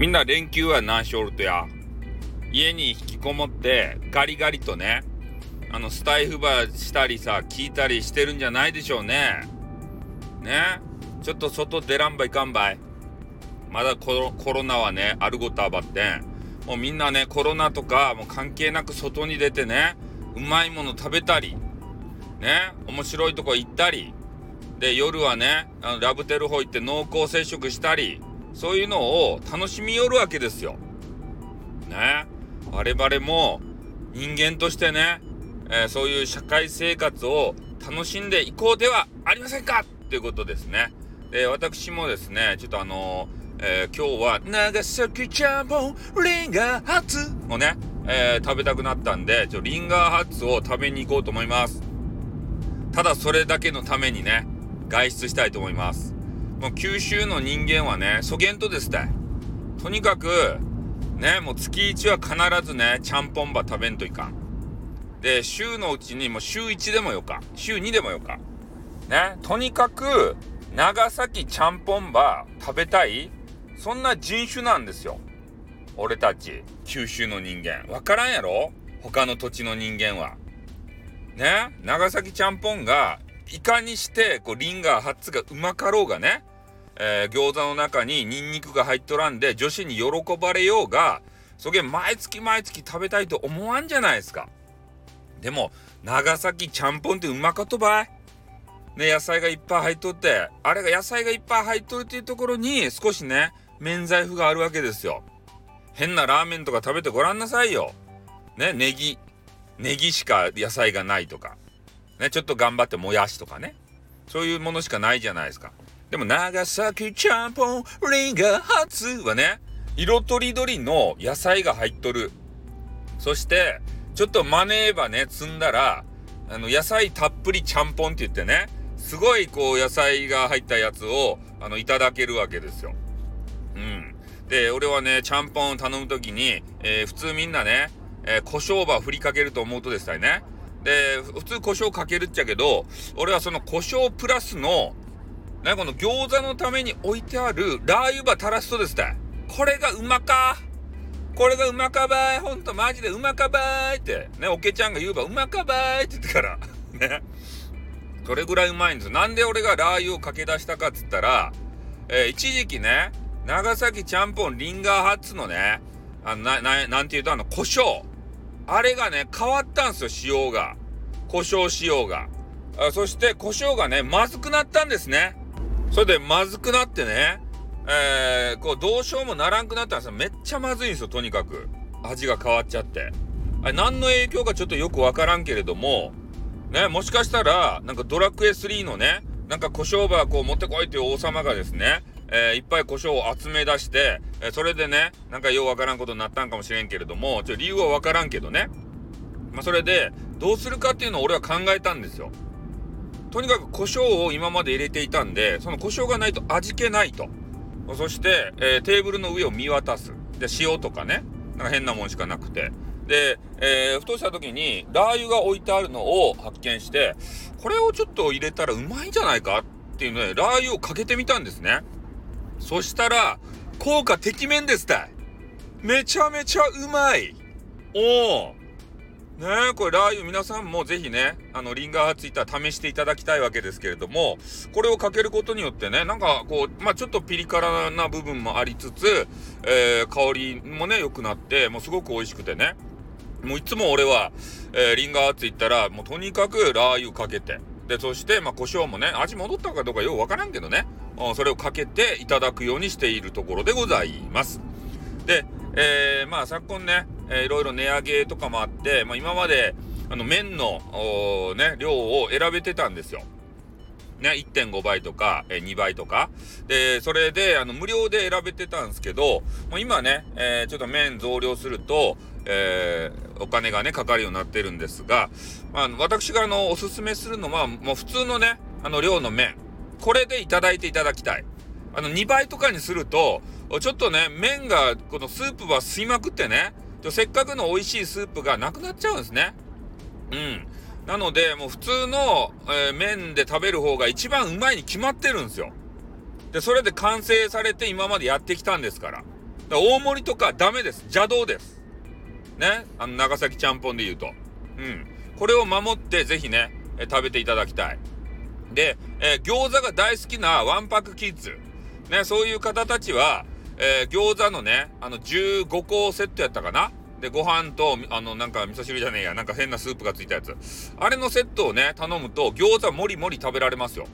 みんな連休は何しおるとや。家に引きこもってガリガリとね、あのスタイフバーしたりさ、聞いたりしてるんじゃないでしょうね。ねちょっと外出らんばいかんばい。まだコロナはね、あるごとあばってん。もうみんなね、コロナとかもう関係なく外に出てね、うまいもの食べたり、ね、面白いとこ行ったり、で、夜はね、あのラブテルホ行って濃厚接触したり、そういうのを楽しみよるわけですよ。ね。我々も人間としてね、えー、そういう社会生活を楽しんでいこうではありませんかっていうことですね。で、私もですね、ちょっとあのー、えー、今日は長崎ちゃんぽんリンガーハッツをね、え、食べたくなったんで、ちょリンガーハッツを食べに行こうと思います。ただそれだけのためにね、外出したいと思います。もう九州の人間はね、そげんとですたい。とにかく、ね、もう月1は必ずね、ちゃんぽんば食べんといかん。で、週のうちにもう週1でもよか、週2でもよか。ね、とにかく、長崎ちゃんぽんば食べたい、そんな人種なんですよ。俺たち、九州の人間。わからんやろ？他の土地の人間は。ね、長崎ちゃんぽんが、いかにして、こう、リンガーハッツがうまかろうがね、えー、餃子の中にニンニクが入っとらんで女子に喜ばれようがそげん毎月毎月食べたいと思わんじゃないですか。でも長崎ちゃんぽんってうまかとばい。ね野菜がいっぱい入っとってあれが野菜がいっぱい入っとるっていうところに少しね免罪符があるわけですよ。変なラーメンとか食べてごらんなさいよ。ねネギネギしか野菜がないとか。ねちょっと頑張ってもやしとかね。そういうものしかないじゃないですか。でも長崎ちゃんぽんリンガーハツはね、色とりどりの野菜が入っとる。そして、ちょっとマネーバね、積んだら、あの、野菜たっぷりちゃんぽんって言ってね、すごいこう野菜が入ったやつを、あの、いただけるわけですよ。うん。で、俺はね、ちゃんぽんを頼むときに、えー、普通みんなね、えー、胡椒ば振りかけると思うとですね。で、普通胡椒かけるっちゃけど、俺はその胡椒プラスのね、この餃子のために置いてあるラー油ば垂らすとですね、これがうまかこれがうまかばいほんとマジでうまかばいって、ね、おけちゃんが言うばうまかばいって言ってから、ね。それぐらいうまいんですなんで俺がラー油をかけ出したかっつったら、えー、一時期ね、長崎ちゃんぽんリンガーハッツのね、あのな、な、なんて言うとあの、胡椒。あれがね、変わったんですよ、仕様が。胡椒仕様が。あそして、胡椒がね、まずくなったんですね。それでまずくなってね、えー、こうどうしようもならんくなったんですよ。めっちゃまずいんですよ、とにかく。味が変わっちゃって。あれ何の影響かちょっとよくわからんけれども、ね、もしかしたら、なんかドラクエ3のね、なんか胡椒バーこう持ってこいっていう王様がですね、えー、いっぱい胡椒を集め出して、えー、それでね、なんかようわからんことになったんかもしれんけれども、ちょ理由はわからんけどね。まあ、それで、どうするかっていうのを俺は考えたんですよ。とにかく胡椒を今まで入れていたんで、その胡椒がないと味気ないと。そして、えー、テーブルの上を見渡す。で、塩とかね、なんか変なもんしかなくて。で、えー、ふとした時に、ラー油が置いてあるのを発見して、これをちょっと入れたらうまいんじゃないか？っていうので、ラー油をかけてみたんですね。そしたら、効果てきめんですたい。めちゃめちゃうまい。おおねえ、これラー油皆さんもぜひね、あの、リンガーハツイッター試していただきたいわけですけれども、これをかけることによってね、なんかこう、まあちょっとピリ辛な部分もありつつ、えー、香りもね、良くなって、もうすごく美味しくてね。もういつも俺は、えー、リンガーハツイったら、もうとにかくラー油かけて、で、そして、まあ胡椒もね、味戻ったかどうかようわからんけどね、うんそれをかけていただくようにしているところでございます。で、えー、まあ昨今ね、えー、いろいろ値上げとかもあって、まあ、今まであの麺の、ね、量を選べてたんですよ。ね、1.5倍とか、えー、2倍とか。で、それで、あの、無料で選べてたんですけど、もう今ね、えー、ちょっと麺増量すると、えー、お金がね、かかるようになってるんですが、まあ、私があの、おすすめするのは、もう普通のね、あの、量の麺。これでいただいていただきたい。あの、2倍とかにすると、ちょっとね、麺が、このスープは吸いまくってね、せっかくの美味しいスープがなくなっちゃうんですね。うん。なので、もう普通の、えー、麺で食べる方が一番うまいに決まってるんですよ。で、それで完成されて今までやってきたんですから。大盛りとかダメです。邪道です。ね。あの、長崎ちゃんぽんで言うと。うん。これを守ってぜひね、え食べていただきたい。で、えー、餃子が大好きなワンパクキッズ。ね、そういう方たちは、えー、餃子のね、あの、15個セットやったかな？で、ご飯と、あの、なんか味噌汁じゃねえや、なんか変なスープがついたやつ。あれのセットをね、頼むと、餃子もりもり食べられますよ。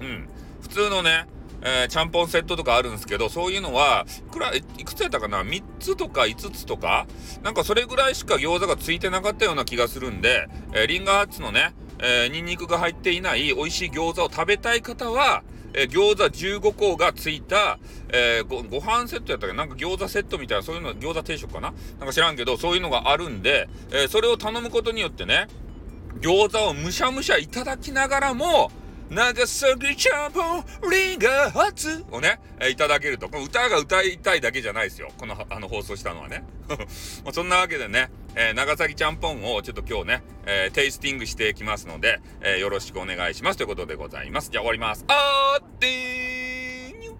うん。普通のね、えー、ちゃんぽんセットとかあるんですけど、そういうのは、いくら、いくつやったかな ?3 つとか5つとか？なんかそれぐらいしか餃子がついてなかったような気がするんで、えー、リンガーハッツのね、えー、ニンニクが入っていない美味しい餃子を食べたい方は、えー、餃子15個がついた、えー、ご、ご飯セットやったっけ？なんか餃子セットみたいな、そういうの、餃子定食かな？なんか知らんけど、そういうのがあるんで、えー、それを頼むことによってね、餃子をむしゃむしゃいただきながらも、長崎チャンポンリンガーハツをね、えー、いただけると。この歌が歌いたいだけじゃないですよ。この、あの、放送したのはね。まあ、そんなわけでね、えー、長崎ちゃんぽんをちょっと今日ね、えー、テイスティングしていきますので、えー、よろしくお願いしますということでございます。じゃあ終わります。あーってーにゅ